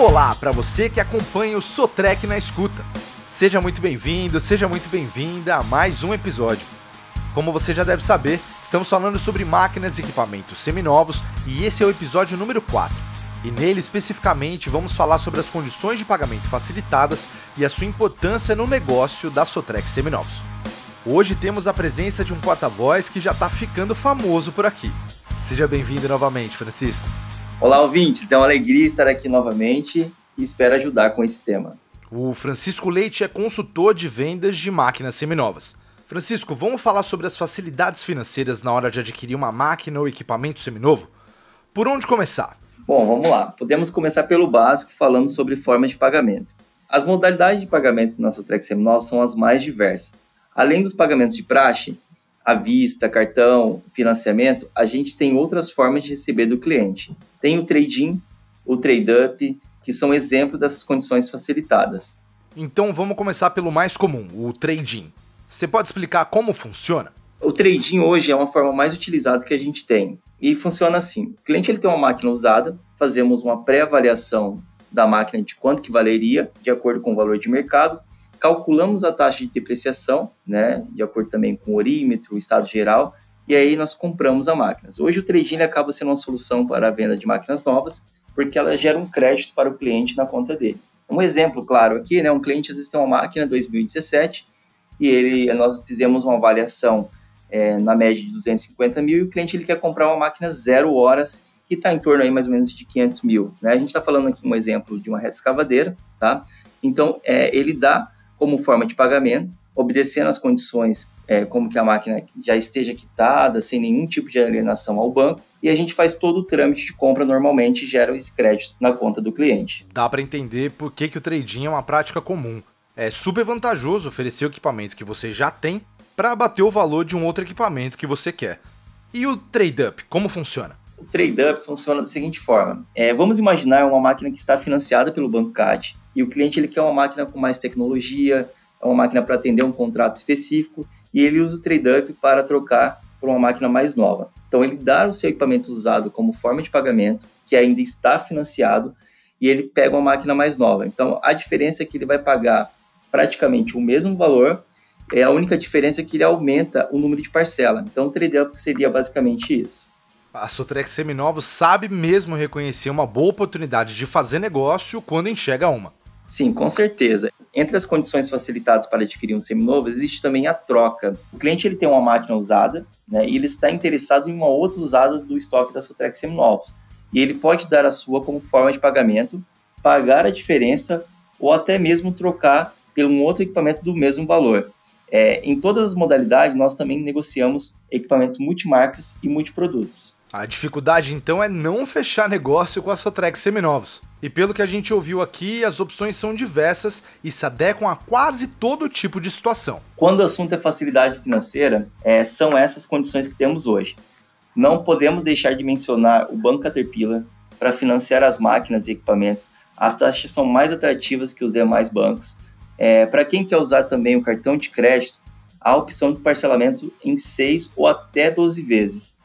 Olá para você que acompanha o Sotrec na escuta. Seja muito bem-vindo, seja muito bem-vinda a mais um episódio. Como você já deve saber, estamos falando sobre máquinas e equipamentos seminovos e esse é o episódio número 4. E nele especificamente vamos falar sobre as condições de pagamento facilitadas e a sua importância no negócio da Sotrec Seminovos. Hoje temos a presença de um porta-voz que já está ficando famoso por aqui. Seja bem-vindo novamente, Francisco. Olá, ouvintes. É uma alegria estar aqui novamente e espero ajudar com esse tema. O Francisco Leite é consultor de vendas de máquinas seminovas. Francisco, vamos falar sobre as facilidades financeiras na hora de adquirir uma máquina ou equipamento seminovo? Por onde começar? Bom, vamos lá. Podemos começar pelo básico, falando sobre formas de pagamento. As modalidades de pagamento na Sotrec Seminova são as mais diversas. Além dos pagamentos de praxe, à vista, cartão, financiamento, a gente tem outras formas de receber do cliente. Tem o trade-in, o trade-up, que são exemplos dessas condições facilitadas. Então vamos começar pelo mais comum, o trade-in. Você pode explicar como funciona? O trade-in hoje é uma forma mais utilizada que a gente tem. E funciona assim: o cliente ele tem uma máquina usada, fazemos uma pré-avaliação da máquina de quanto que valeria, de acordo com o valor de mercado, calculamos a taxa de depreciação, né, de acordo também com o orímetro, o estado geral, e aí nós compramos a máquina. Hoje o trading acaba sendo uma solução para a venda de máquinas novas, porque ela gera um crédito para o cliente na conta dele. Um exemplo claro aqui, né, um cliente às vezes tem uma máquina 2017 e ele, nós fizemos uma avaliação é, na média de 250 mil e o cliente ele quer comprar uma máquina zero horas que está em torno aí mais ou menos de 500 mil. Né? A gente está falando aqui um exemplo de uma reta escavadeira, tá? Então, é, ele dá como forma de pagamento, obedecendo as condições é, como que a máquina já esteja quitada, sem nenhum tipo de alienação ao banco, e a gente faz todo o trâmite de compra normalmente e gera esse crédito na conta do cliente. Dá para entender por que, que o trading é uma prática comum. É super vantajoso oferecer o equipamento que você já tem para abater o valor de um outro equipamento que você quer. E o trade-up, como funciona? O trade-up funciona da seguinte forma: é, vamos imaginar uma máquina que está financiada pelo Banco CAD e o cliente ele quer uma máquina com mais tecnologia, é uma máquina para atender um contrato específico e ele usa o trade-up para trocar por uma máquina mais nova. Então ele dá o seu equipamento usado como forma de pagamento, que ainda está financiado, e ele pega uma máquina mais nova. Então a diferença é que ele vai pagar praticamente o mesmo valor, é a única diferença é que ele aumenta o número de parcela. Então o trade-up seria basicamente isso. A Sotrex Seminovos sabe mesmo reconhecer uma boa oportunidade de fazer negócio quando enxerga uma. Sim, com certeza. Entre as condições facilitadas para adquirir um seminovo, existe também a troca. O cliente ele tem uma máquina usada, né, e ele está interessado em uma outra usada do estoque da Sotrex Seminovos. E ele pode dar a sua como forma de pagamento, pagar a diferença ou até mesmo trocar por um outro equipamento do mesmo valor. É, em todas as modalidades, nós também negociamos equipamentos multimarcas e multiprodutos. A dificuldade então é não fechar negócio com a Sotrex Seminovos. E pelo que a gente ouviu aqui, as opções são diversas e se adequam a quase todo tipo de situação. Quando o assunto é facilidade financeira, é, são essas condições que temos hoje. Não podemos deixar de mencionar o Banco Caterpillar para financiar as máquinas e equipamentos. As taxas são mais atrativas que os demais bancos. É, para quem quer usar também o cartão de crédito, há a opção de parcelamento em 6 ou até 12 vezes.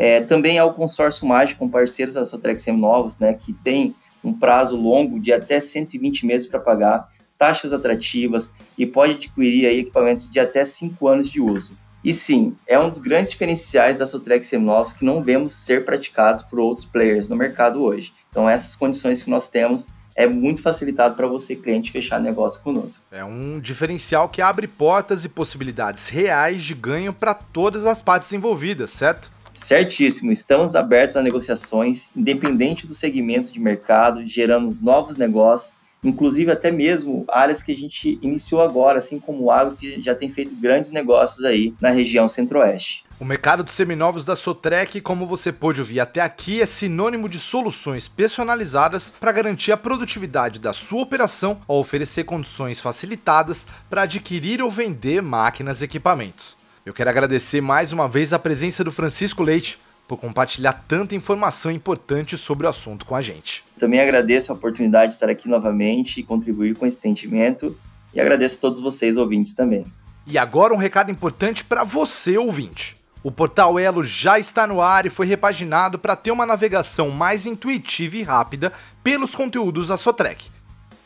É, também consórcio mágico com parceiros da Sotrex Novos, né, que tem um prazo longo de até 120 meses para pagar, taxas atrativas e pode adquirir aí equipamentos de até 5 anos de uso. E sim, é um dos grandes diferenciais da Sotrex Seminovos que não vemos ser praticados por outros players no mercado hoje. Então essas condições que nós temos é muito facilitado para você, cliente, fechar negócio conosco. É um diferencial que abre portas e possibilidades reais de ganho para todas as partes envolvidas, certo? Certíssimo, estamos abertos a negociações, independente do segmento de mercado, gerando novos negócios, inclusive até mesmo áreas que a gente iniciou agora, assim como o agro, que já tem feito grandes negócios aí na região centro-oeste. O mercado dos seminovos da Sotrec, como você pôde ouvir até aqui, é sinônimo de soluções personalizadas para garantir a produtividade da sua operação ao oferecer condições facilitadas para adquirir ou vender máquinas e equipamentos. Eu quero agradecer mais uma vez a presença do Francisco Leite por compartilhar tanta informação importante sobre o assunto com a gente. Também agradeço a oportunidade de estar aqui novamente e contribuir com esse entendimento e agradeço a todos vocês ouvintes também. E agora um recado importante para você ouvinte. O portal Elo já está no ar e foi repaginado para ter uma navegação mais intuitiva e rápida pelos conteúdos da Sotrec.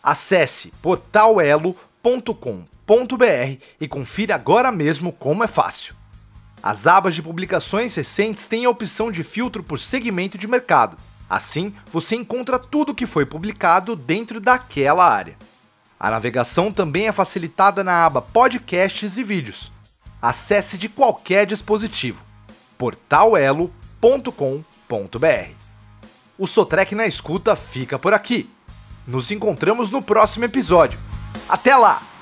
Acesse portalelo.com.br e confira agora mesmo como é fácil. As abas de publicações recentes têm a opção de filtro por segmento de mercado. Assim, você encontra tudo que foi publicado dentro daquela área. A navegação também é facilitada na aba Podcasts e Vídeos. Acesse de qualquer dispositivo. portalelo.com.br. O Sotrec na escuta fica por aqui. Nos encontramos no próximo episódio. Até lá!